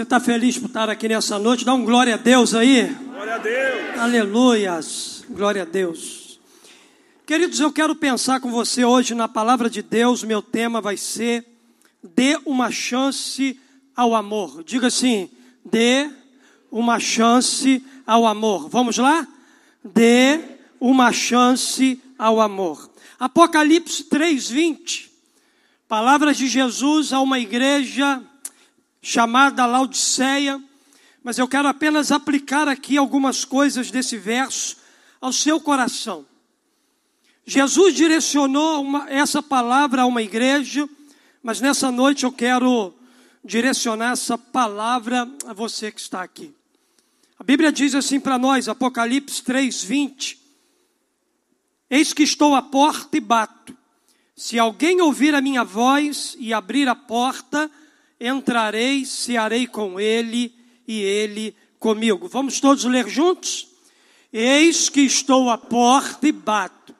Você está feliz por estar aqui nessa noite? Dá um glória a Deus aí. Glória a Deus. Aleluias. Glória a Deus. Queridos, eu quero pensar com você hoje na palavra de Deus. Meu tema vai ser Dê uma chance ao amor. Diga assim: Dê uma chance ao amor. Vamos lá? Dê uma chance ao amor. Apocalipse 3:20. Palavras de Jesus a uma igreja chamada Laodiceia, mas eu quero apenas aplicar aqui algumas coisas desse verso ao seu coração. Jesus direcionou uma, essa palavra a uma igreja, mas nessa noite eu quero direcionar essa palavra a você que está aqui. A Bíblia diz assim para nós, Apocalipse 3, 20: Eis que estou à porta e bato. Se alguém ouvir a minha voz e abrir a porta, entrarei, cearei com ele e ele comigo. Vamos todos ler juntos? Eis que estou à porta e bato.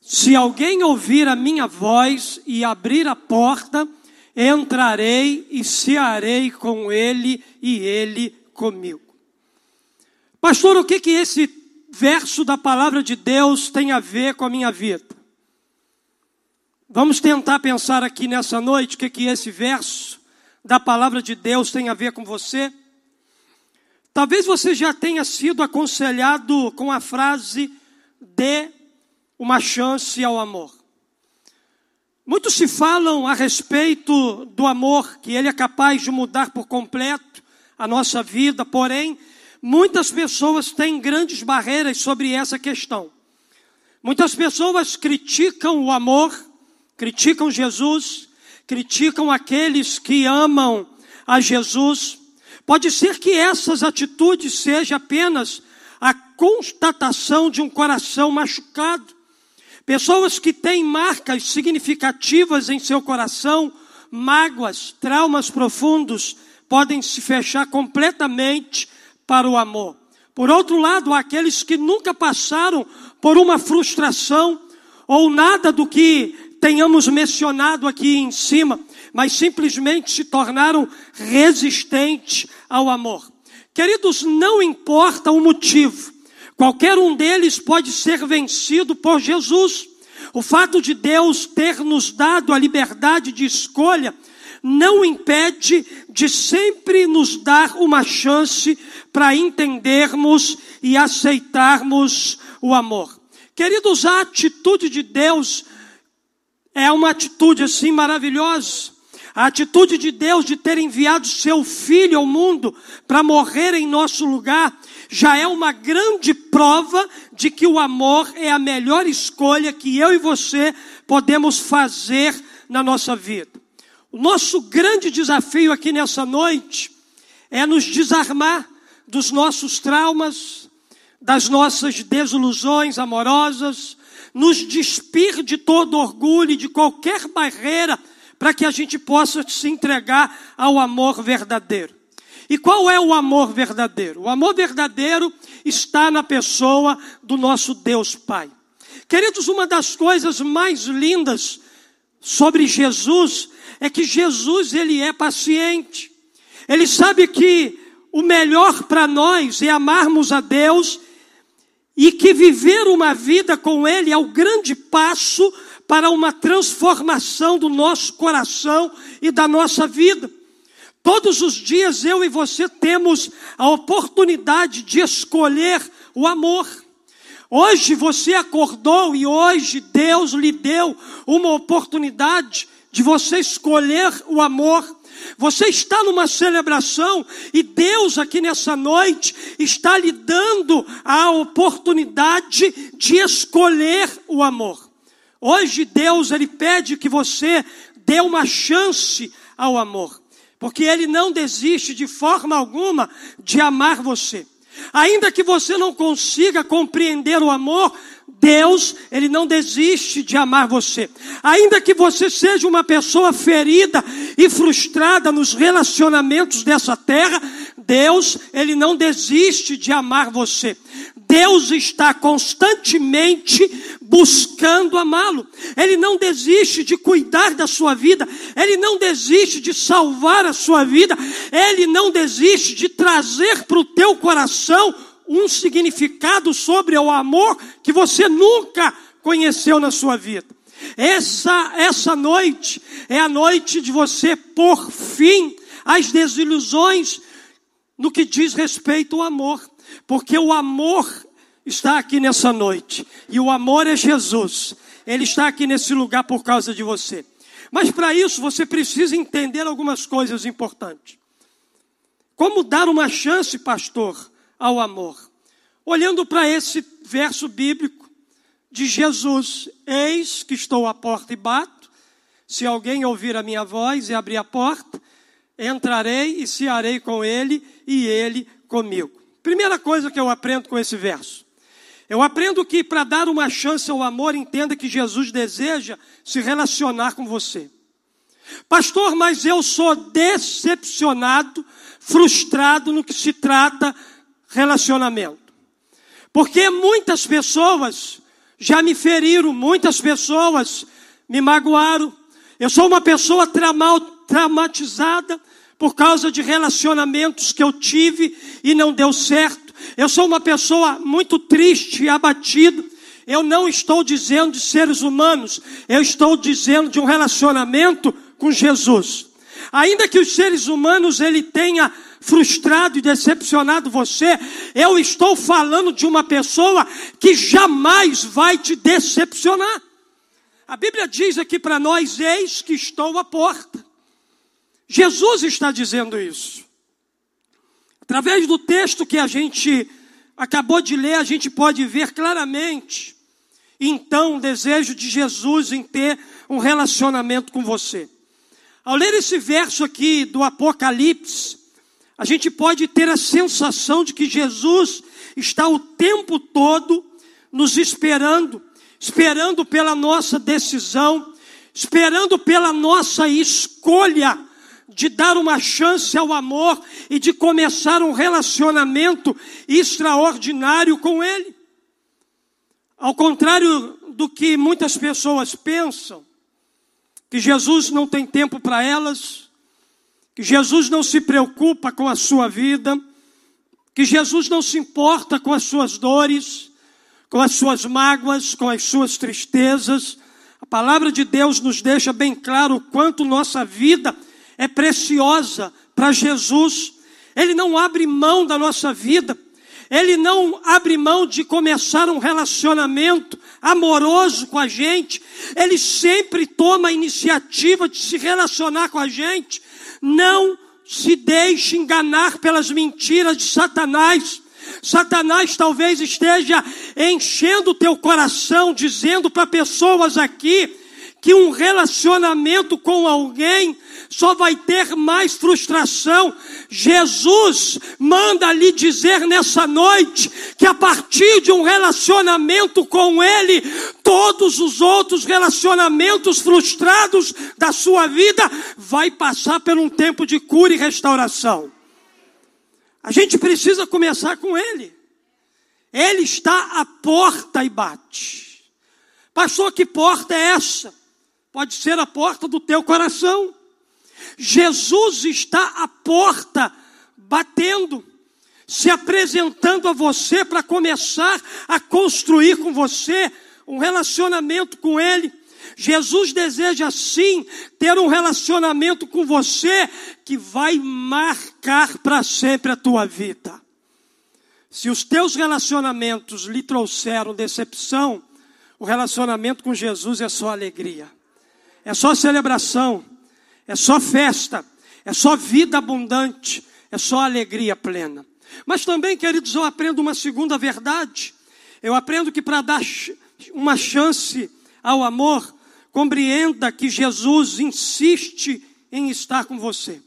Se alguém ouvir a minha voz e abrir a porta, entrarei e cearei com ele e ele comigo. Pastor, o que que esse verso da palavra de Deus tem a ver com a minha vida? Vamos tentar pensar aqui nessa noite o que que esse verso da palavra de Deus tem a ver com você? Talvez você já tenha sido aconselhado com a frase: dê uma chance ao amor. Muitos se falam a respeito do amor, que ele é capaz de mudar por completo a nossa vida, porém, muitas pessoas têm grandes barreiras sobre essa questão. Muitas pessoas criticam o amor, criticam Jesus, criticam aqueles que amam a Jesus. Pode ser que essas atitudes sejam apenas a constatação de um coração machucado. Pessoas que têm marcas significativas em seu coração, mágoas, traumas profundos, podem se fechar completamente para o amor. Por outro lado, há aqueles que nunca passaram por uma frustração ou nada do que tenhamos mencionado aqui em cima, mas simplesmente se tornaram resistentes ao amor. Queridos, não importa o motivo, qualquer um deles pode ser vencido por Jesus. O fato de Deus ter nos dado a liberdade de escolha não impede de sempre nos dar uma chance para entendermos e aceitarmos o amor. Queridos, a atitude de Deus é uma atitude assim maravilhosa. A atitude de Deus de ter enviado seu filho ao mundo para morrer em nosso lugar já é uma grande prova de que o amor é a melhor escolha que eu e você podemos fazer na nossa vida. O nosso grande desafio aqui nessa noite é nos desarmar dos nossos traumas, das nossas desilusões amorosas, nos despir de todo orgulho e de qualquer barreira para que a gente possa se entregar ao amor verdadeiro. E qual é o amor verdadeiro? O amor verdadeiro está na pessoa do nosso Deus Pai. Queridos, uma das coisas mais lindas sobre Jesus é que Jesus ele é paciente. Ele sabe que o melhor para nós é amarmos a Deus e que viver uma vida com Ele é o grande passo para uma transformação do nosso coração e da nossa vida. Todos os dias eu e você temos a oportunidade de escolher o amor. Hoje você acordou e hoje Deus lhe deu uma oportunidade de você escolher o amor. Você está numa celebração e Deus aqui nessa noite está lhe dando a oportunidade de escolher o amor. Hoje Deus ele pede que você dê uma chance ao amor, porque ele não desiste de forma alguma de amar você. Ainda que você não consiga compreender o amor, Deus, Ele não desiste de amar você. Ainda que você seja uma pessoa ferida e frustrada nos relacionamentos dessa terra, Deus, Ele não desiste de amar você. Deus está constantemente buscando amá-lo. Ele não desiste de cuidar da sua vida, ele não desiste de salvar a sua vida, ele não desiste de trazer para o teu coração um significado sobre o amor que você nunca conheceu na sua vida. Essa, essa noite é a noite de você pôr fim às desilusões no que diz respeito ao amor, porque o amor está aqui nessa noite, e o amor é Jesus, ele está aqui nesse lugar por causa de você. Mas para isso você precisa entender algumas coisas importantes. Como dar uma chance, pastor, ao amor? Olhando para esse verso bíblico de Jesus: Eis que estou à porta e bato. Se alguém ouvir a minha voz e abrir a porta, entrarei e cearei com ele e ele comigo. Primeira coisa que eu aprendo com esse verso. Eu aprendo que para dar uma chance ao amor, entenda que Jesus deseja se relacionar com você. Pastor, mas eu sou decepcionado, frustrado no que se trata relacionamento. Porque muitas pessoas já me feriram, muitas pessoas me magoaram. Eu sou uma pessoa traumatizada por causa de relacionamentos que eu tive e não deu certo. Eu sou uma pessoa muito triste e abatida. Eu não estou dizendo de seres humanos, eu estou dizendo de um relacionamento com Jesus. Ainda que os seres humanos ele tenha frustrado e decepcionado você, eu estou falando de uma pessoa que jamais vai te decepcionar. A Bíblia diz aqui para nós: Eis que estou à porta. Jesus está dizendo isso. Através do texto que a gente acabou de ler, a gente pode ver claramente, então, o desejo de Jesus em ter um relacionamento com você. Ao ler esse verso aqui do Apocalipse, a gente pode ter a sensação de que Jesus está o tempo todo nos esperando, esperando pela nossa decisão, esperando pela nossa escolha de dar uma chance ao amor e de começar um relacionamento extraordinário com Ele. Ao contrário do que muitas pessoas pensam, que Jesus não tem tempo para elas, que Jesus não se preocupa com a sua vida, que Jesus não se importa com as suas dores, com as suas mágoas, com as suas tristezas. A palavra de Deus nos deixa bem claro o quanto nossa vida é preciosa para Jesus. Ele não abre mão da nossa vida. Ele não abre mão de começar um relacionamento amoroso com a gente. Ele sempre toma a iniciativa de se relacionar com a gente. Não se deixe enganar pelas mentiras de Satanás. Satanás talvez esteja enchendo o teu coração, dizendo para pessoas aqui que um relacionamento com alguém só vai ter mais frustração. Jesus manda lhe dizer nessa noite que a partir de um relacionamento com Ele, todos os outros relacionamentos frustrados da sua vida vai passar por um tempo de cura e restauração. A gente precisa começar com Ele. Ele está à porta e bate. Pastor, que porta é essa? Pode ser a porta do teu coração. Jesus está à porta, batendo, se apresentando a você para começar a construir com você um relacionamento com Ele. Jesus deseja sim ter um relacionamento com você que vai marcar para sempre a tua vida. Se os teus relacionamentos lhe trouxeram decepção, o relacionamento com Jesus é só alegria, é só celebração é só festa, é só vida abundante, é só alegria plena. Mas também, queridos, eu aprendo uma segunda verdade. Eu aprendo que para dar uma chance ao amor, compreenda que Jesus insiste em estar com você.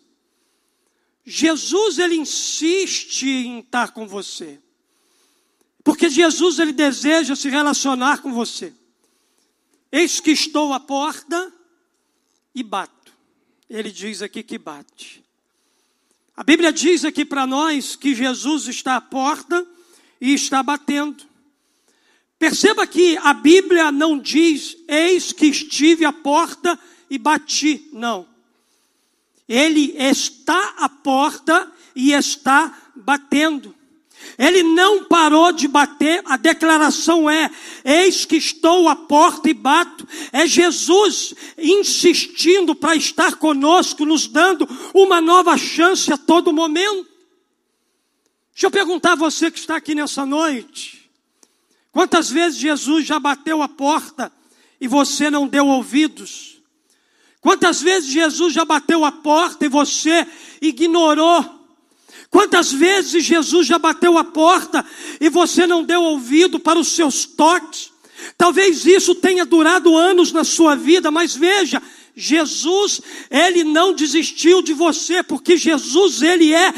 Jesus ele insiste em estar com você. Porque Jesus ele deseja se relacionar com você. Eis que estou à porta e bato ele diz aqui que bate. A Bíblia diz aqui para nós que Jesus está à porta e está batendo. Perceba que a Bíblia não diz, eis que estive à porta e bati. Não. Ele está à porta e está batendo. Ele não parou de bater, a declaração é: Eis que estou à porta e bato. É Jesus insistindo para estar conosco, nos dando uma nova chance a todo momento. Deixa eu perguntar a você que está aqui nessa noite: quantas vezes Jesus já bateu a porta e você não deu ouvidos? Quantas vezes Jesus já bateu a porta e você ignorou? Quantas vezes Jesus já bateu a porta e você não deu ouvido para os seus toques? Talvez isso tenha durado anos na sua vida, mas veja, Jesus, ele não desistiu de você, porque Jesus, ele é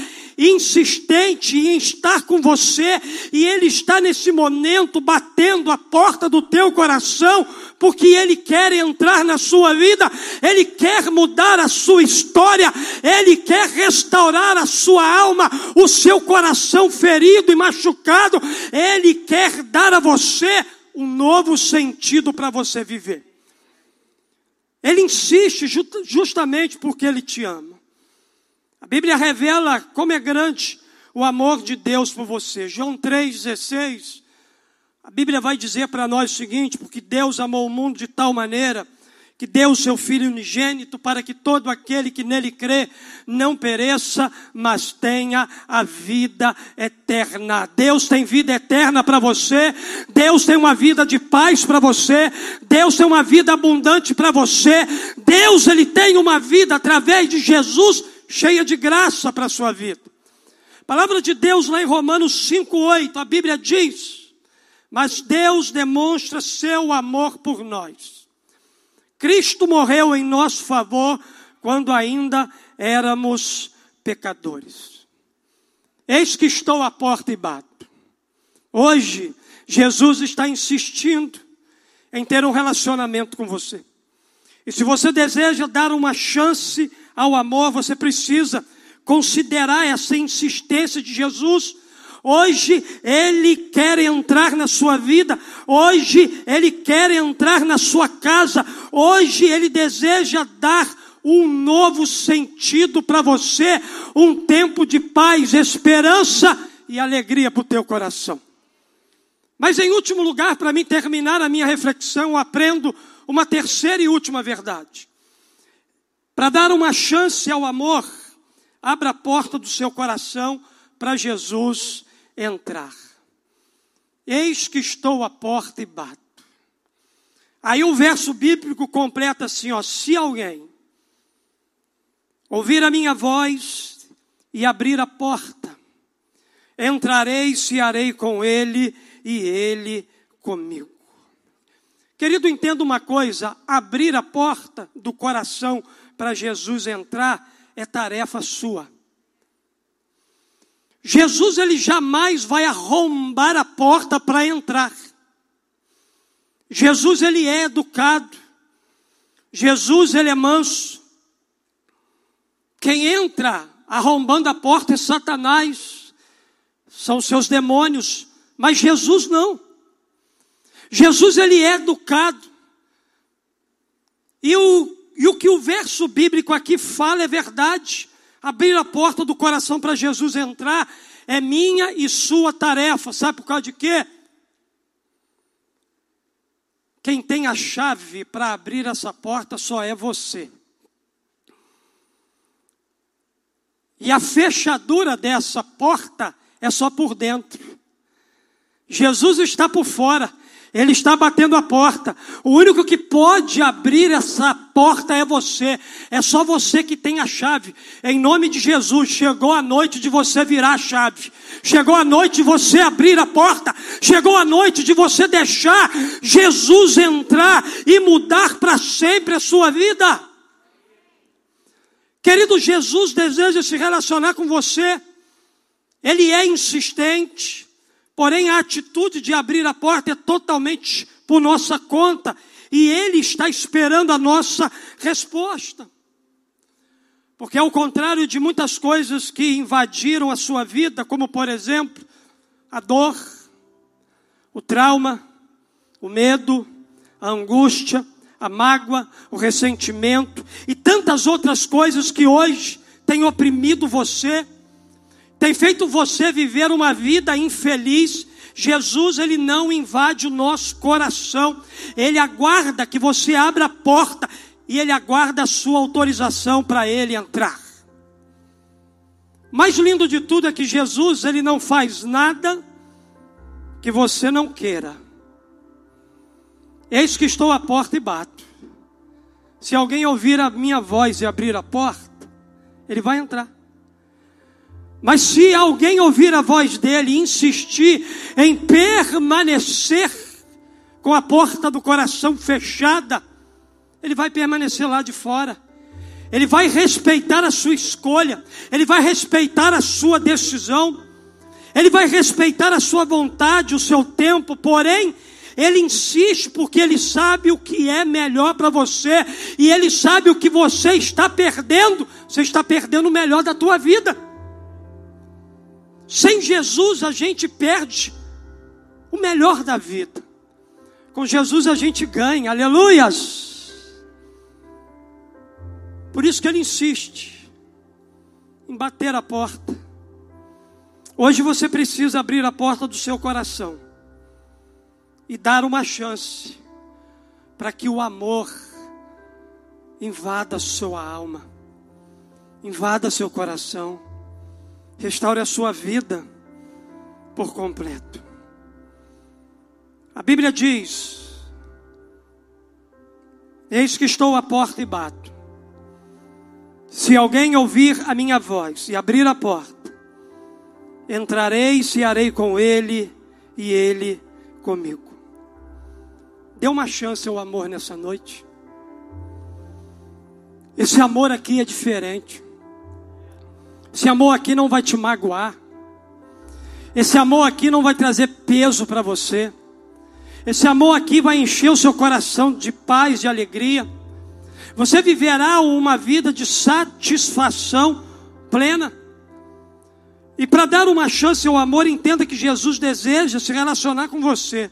insistente em estar com você, e Ele está nesse momento batendo a porta do teu coração, porque Ele quer entrar na sua vida, Ele quer mudar a sua história, Ele quer restaurar a sua alma, o seu coração ferido e machucado, Ele quer dar a você um novo sentido para você viver. Ele insiste justamente porque Ele te ama. A Bíblia revela como é grande o amor de Deus por você. João 3,16. A Bíblia vai dizer para nós o seguinte: porque Deus amou o mundo de tal maneira que deu o seu Filho unigênito para que todo aquele que nele crê não pereça, mas tenha a vida eterna. Deus tem vida eterna para você, Deus tem uma vida de paz para você, Deus tem uma vida abundante para você, Deus ele tem uma vida através de Jesus cheia de graça para a sua vida. Palavra de Deus lá em Romanos 5,8, a Bíblia diz: Mas Deus demonstra seu amor por nós. Cristo morreu em nosso favor quando ainda éramos pecadores. Eis que estou à porta e bato. Hoje, Jesus está insistindo em ter um relacionamento com você. E se você deseja dar uma chance ao amor, você precisa considerar essa insistência de Jesus. Hoje Ele quer entrar na sua vida, hoje Ele quer entrar na sua casa, hoje Ele deseja dar um novo sentido para você, um tempo de paz, esperança e alegria para o teu coração. Mas em último lugar, para mim terminar a minha reflexão, eu aprendo uma terceira e última verdade. Para dar uma chance ao amor, abra a porta do seu coração para Jesus entrar. Eis que estou à porta e bato. Aí o verso bíblico completa assim: ó, se alguém ouvir a minha voz e abrir a porta, entrarei e cearei com ele e ele comigo. Querido, entenda uma coisa: abrir a porta do coração para Jesus entrar é tarefa sua. Jesus ele jamais vai arrombar a porta para entrar. Jesus ele é educado. Jesus ele é manso. Quem entra arrombando a porta é Satanás. São seus demônios, mas Jesus não. Jesus ele é educado. E o e o que o verso bíblico aqui fala é verdade. Abrir a porta do coração para Jesus entrar é minha e sua tarefa. Sabe por causa de quê? Quem tem a chave para abrir essa porta só é você. E a fechadura dessa porta é só por dentro. Jesus está por fora. Ele está batendo a porta. O único que pode abrir essa porta é você. É só você que tem a chave. Em nome de Jesus, chegou a noite de você virar a chave. Chegou a noite de você abrir a porta. Chegou a noite de você deixar Jesus entrar e mudar para sempre a sua vida. Querido, Jesus deseja se relacionar com você. Ele é insistente. Porém, a atitude de abrir a porta é totalmente por nossa conta e Ele está esperando a nossa resposta. Porque, ao contrário de muitas coisas que invadiram a sua vida, como por exemplo a dor, o trauma, o medo, a angústia, a mágoa, o ressentimento e tantas outras coisas que hoje têm oprimido você, têm feito você viver uma vida infeliz. Jesus, ele não invade o nosso coração, ele aguarda que você abra a porta e ele aguarda a sua autorização para ele entrar. Mais lindo de tudo é que Jesus, ele não faz nada que você não queira. Eis que estou à porta e bato. Se alguém ouvir a minha voz e abrir a porta, ele vai entrar. Mas se alguém ouvir a voz dele e insistir em permanecer com a porta do coração fechada, ele vai permanecer lá de fora. Ele vai respeitar a sua escolha, ele vai respeitar a sua decisão, ele vai respeitar a sua vontade, o seu tempo, porém, ele insiste porque ele sabe o que é melhor para você e ele sabe o que você está perdendo. Você está perdendo o melhor da tua vida. Sem Jesus a gente perde o melhor da vida. Com Jesus a gente ganha. Aleluias. Por isso que ele insiste em bater a porta. Hoje você precisa abrir a porta do seu coração e dar uma chance para que o amor invada sua alma, invada seu coração, restaure a sua vida por completo. A Bíblia diz: Eis que estou à porta e bato. Se alguém ouvir a minha voz e abrir a porta, entrarei e cearei com ele e ele comigo. Dê uma chance ao amor nessa noite. Esse amor aqui é diferente. Esse amor aqui não vai te magoar. Esse amor aqui não vai trazer peso para você. Esse amor aqui vai encher o seu coração de paz, de alegria. Você viverá uma vida de satisfação plena. E para dar uma chance ao amor, entenda que Jesus deseja se relacionar com você.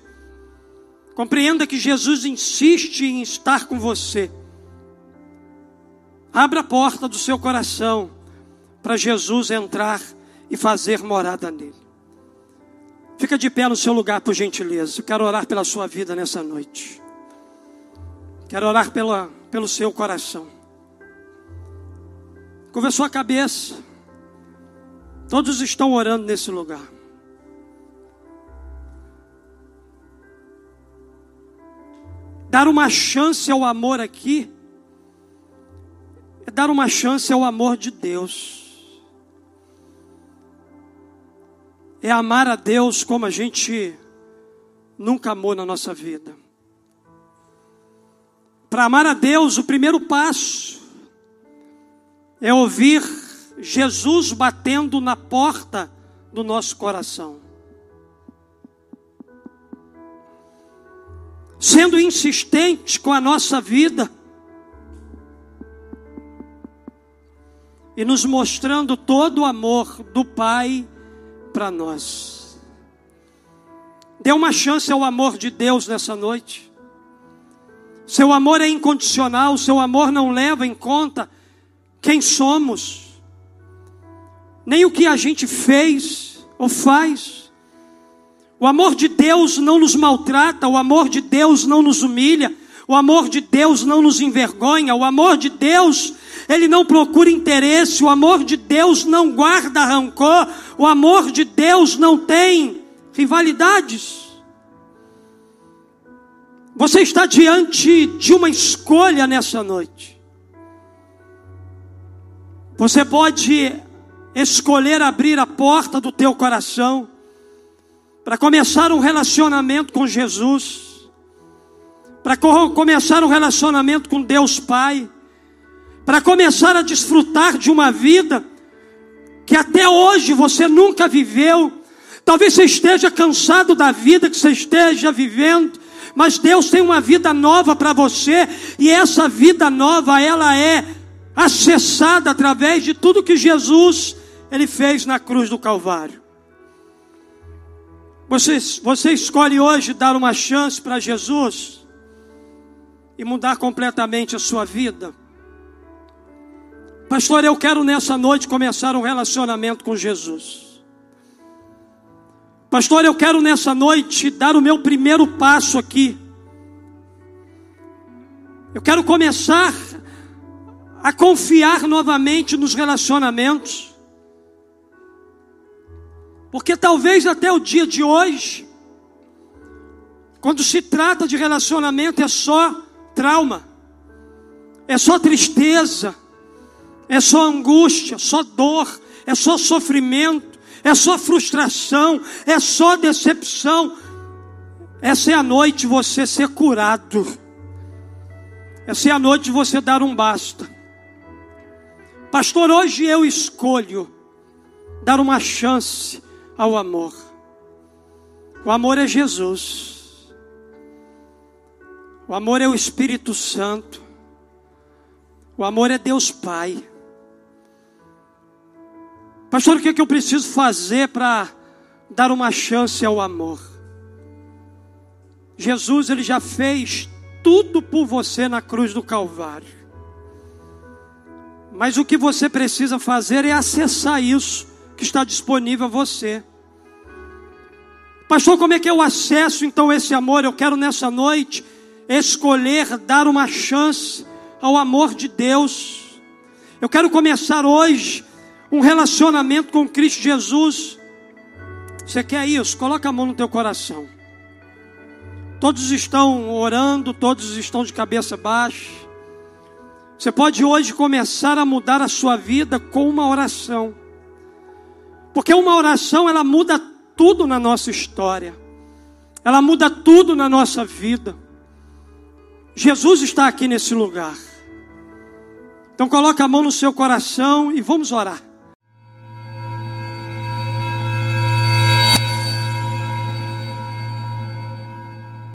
Compreenda que Jesus insiste em estar com você. Abra a porta do seu coração para Jesus entrar e fazer morada nele. Fica de pé no seu lugar, por gentileza. Eu quero orar pela sua vida nessa noite. Quero orar pela, pelo seu coração. Curva sua cabeça. Todos estão orando nesse lugar. Dar uma chance ao amor aqui é dar uma chance ao amor de Deus. É amar a Deus como a gente nunca amou na nossa vida. Para amar a Deus, o primeiro passo é ouvir Jesus batendo na porta do nosso coração. Sendo insistente com a nossa vida e nos mostrando todo o amor do Pai para nós. Dê uma chance ao amor de Deus nessa noite. Seu amor é incondicional, seu amor não leva em conta quem somos, nem o que a gente fez ou faz. O amor de Deus não nos maltrata, o amor de Deus não nos humilha, o amor de Deus não nos envergonha, o amor de Deus, ele não procura interesse, o amor de Deus não guarda rancor, o amor de Deus não tem rivalidades. Você está diante de uma escolha nessa noite. Você pode escolher abrir a porta do teu coração para começar um relacionamento com Jesus, para começar um relacionamento com Deus Pai, para começar a desfrutar de uma vida que até hoje você nunca viveu. Talvez você esteja cansado da vida que você esteja vivendo mas Deus tem uma vida nova para você, e essa vida nova, ela é acessada através de tudo que Jesus ele fez na cruz do Calvário. Você, você escolhe hoje dar uma chance para Jesus e mudar completamente a sua vida? Pastor, eu quero nessa noite começar um relacionamento com Jesus. Pastor, eu quero nessa noite dar o meu primeiro passo aqui. Eu quero começar a confiar novamente nos relacionamentos. Porque talvez até o dia de hoje, quando se trata de relacionamento, é só trauma, é só tristeza, é só angústia, só dor, é só sofrimento, é só frustração, é só decepção. Essa é a noite você ser curado. Essa é a noite você dar um basta. Pastor, hoje eu escolho dar uma chance ao amor. O amor é Jesus. O amor é o Espírito Santo. O amor é Deus Pai. Pastor, o que, é que eu preciso fazer para dar uma chance ao amor? Jesus, ele já fez tudo por você na cruz do Calvário. Mas o que você precisa fazer é acessar isso que está disponível a você. Pastor, como é que eu acesso então esse amor? Eu quero nessa noite escolher dar uma chance ao amor de Deus. Eu quero começar hoje um relacionamento com Cristo Jesus. Você quer isso? Coloca a mão no teu coração. Todos estão orando, todos estão de cabeça baixa. Você pode hoje começar a mudar a sua vida com uma oração. Porque uma oração ela muda tudo na nossa história. Ela muda tudo na nossa vida. Jesus está aqui nesse lugar. Então coloque a mão no seu coração e vamos orar.